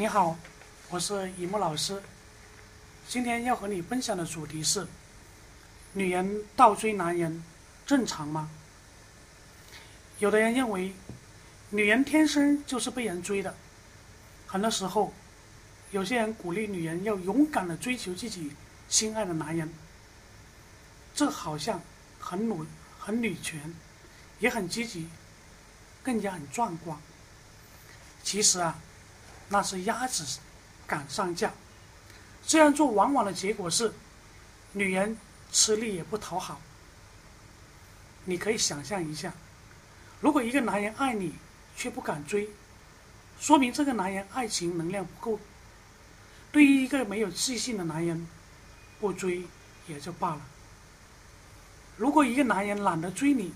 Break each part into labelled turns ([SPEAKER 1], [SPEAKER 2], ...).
[SPEAKER 1] 你好，我是一木老师。今天要和你分享的主题是：女人倒追男人正常吗？有的人认为，女人天生就是被人追的。很多时候，有些人鼓励女人要勇敢的追求自己心爱的男人，这好像很努很女权，也很积极，更加很壮观。其实啊，那是鸭子赶上架。这样做往往的结果是，女人吃力也不讨好。你可以想象一下，如果一个男人爱你却不敢追，说明这个男人爱情能量不够。对于一个没有自信的男人，不追也就罢了。如果一个男人懒得追你，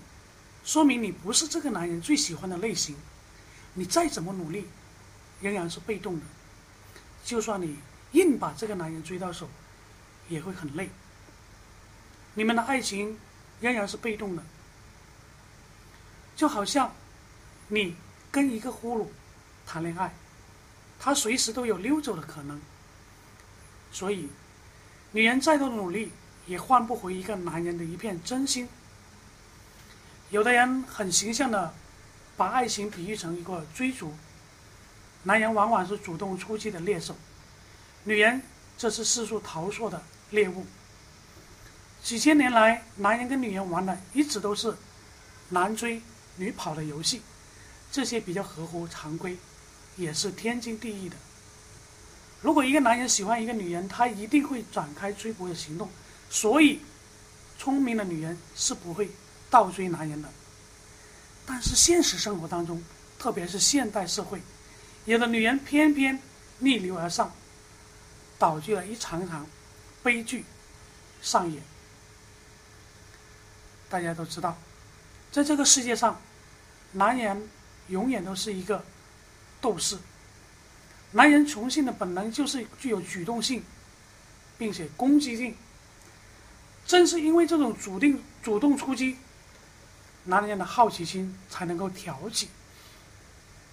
[SPEAKER 1] 说明你不是这个男人最喜欢的类型。你再怎么努力，仍然是被动的。就算你硬把这个男人追到手，也会很累。你们的爱情仍然是被动的，就好像你跟一个俘虏谈恋爱，他随时都有溜走的可能。所以，女人再多的努力，也换不回一个男人的一片真心。有的人很形象的。把爱情比喻成一个追逐，男人往往是主动出击的猎手，女人则是四处逃窜的猎物。几千年来，男人跟女人玩的一直都是男追女跑的游戏，这些比较合乎常规，也是天经地义的。如果一个男人喜欢一个女人，他一定会展开追捕的行动，所以聪明的女人是不会倒追男人的。但是现实生活当中，特别是现代社会，有的女人偏偏逆流而上，导致了一场场悲剧上演。大家都知道，在这个世界上，男人永远都是一个斗士。男人雄性的本能就是具有主动性，并且攻击性。正是因为这种主定主动出击。男人的好奇心才能够挑起，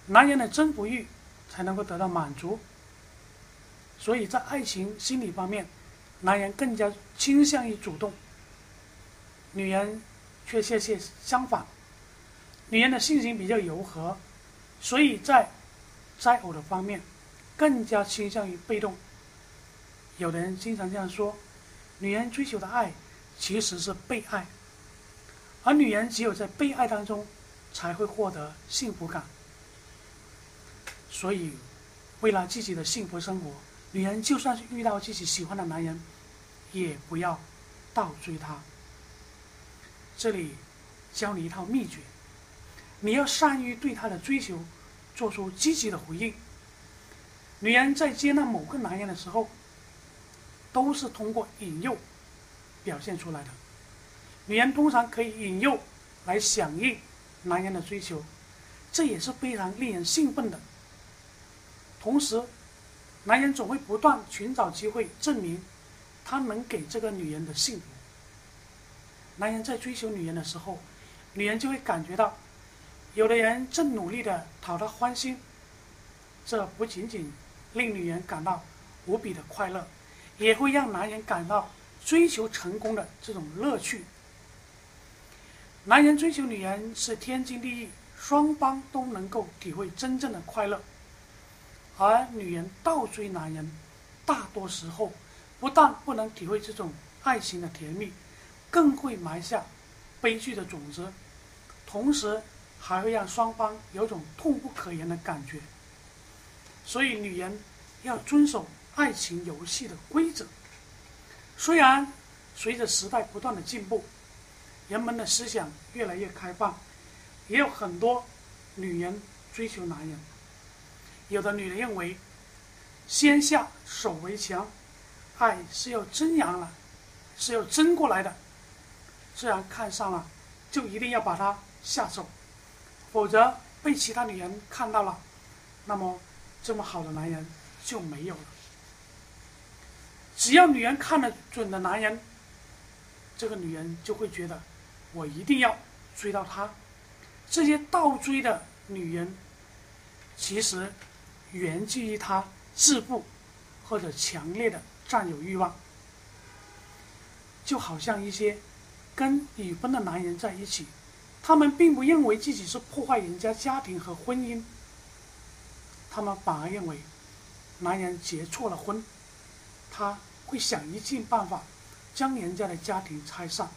[SPEAKER 1] 男人的征服欲才能够得到满足。所以在爱情心理方面，男人更加倾向于主动，女人却恰恰相反。女人的性情比较柔和，所以在择偶的方面更加倾向于被动。有的人经常这样说：，女人追求的爱其实是被爱。而女人只有在被爱当中，才会获得幸福感。所以，为了自己的幸福生活，女人就算是遇到自己喜欢的男人，也不要倒追他。这里教你一套秘诀：你要善于对他的追求做出积极的回应。女人在接纳某个男人的时候，都是通过引诱表现出来的。女人通常可以引诱来响应男人的追求，这也是非常令人兴奋的。同时，男人总会不断寻找机会证明他能给这个女人的幸福。男人在追求女人的时候，女人就会感觉到有的人正努力的讨她欢心，这不仅仅令女人感到无比的快乐，也会让男人感到追求成功的这种乐趣。男人追求女人是天经地义，双方都能够体会真正的快乐；而女人倒追男人，大多时候不但不能体会这种爱情的甜蜜，更会埋下悲剧的种子，同时还会让双方有种痛不可言的感觉。所以，女人要遵守爱情游戏的规则。虽然随着时代不断的进步。人们的思想越来越开放，也有很多女人追求男人。有的女人认为，先下手为强，爱是要争扬了，是要争过来的。既然看上了，就一定要把他下手，否则被其他女人看到了，那么这么好的男人就没有了。只要女人看得准的男人，这个女人就会觉得。我一定要追到他。这些倒追的女人，其实源自于他自负或者强烈的占有欲望。就好像一些跟已婚的男人在一起，他们并不认为自己是破坏人家家庭和婚姻，他们反而认为男人结错了婚，他会想一尽办法将人家的家庭拆散。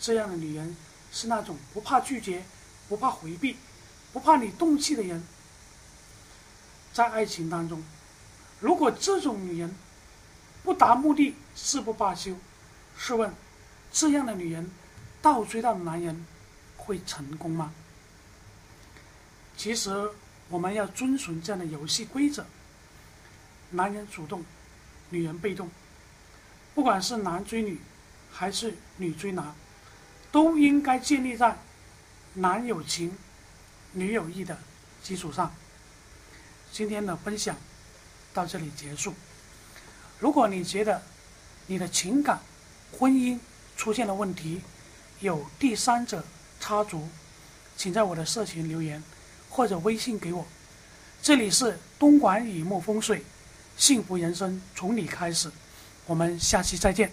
[SPEAKER 1] 这样的女人是那种不怕拒绝、不怕回避、不怕你动气的人。在爱情当中，如果这种女人不达目的誓不罢休，试问，这样的女人倒追到男人会成功吗？其实，我们要遵循这样的游戏规则：男人主动，女人被动。不管是男追女，还是女追男，都应该建立在男有情，女有意的基础上。今天的分享到这里结束。如果你觉得你的情感、婚姻出现了问题，有第三者插足，请在我的社群留言或者微信给我。这里是东莞雨墨风水，幸福人生从你开始。我们下期再见。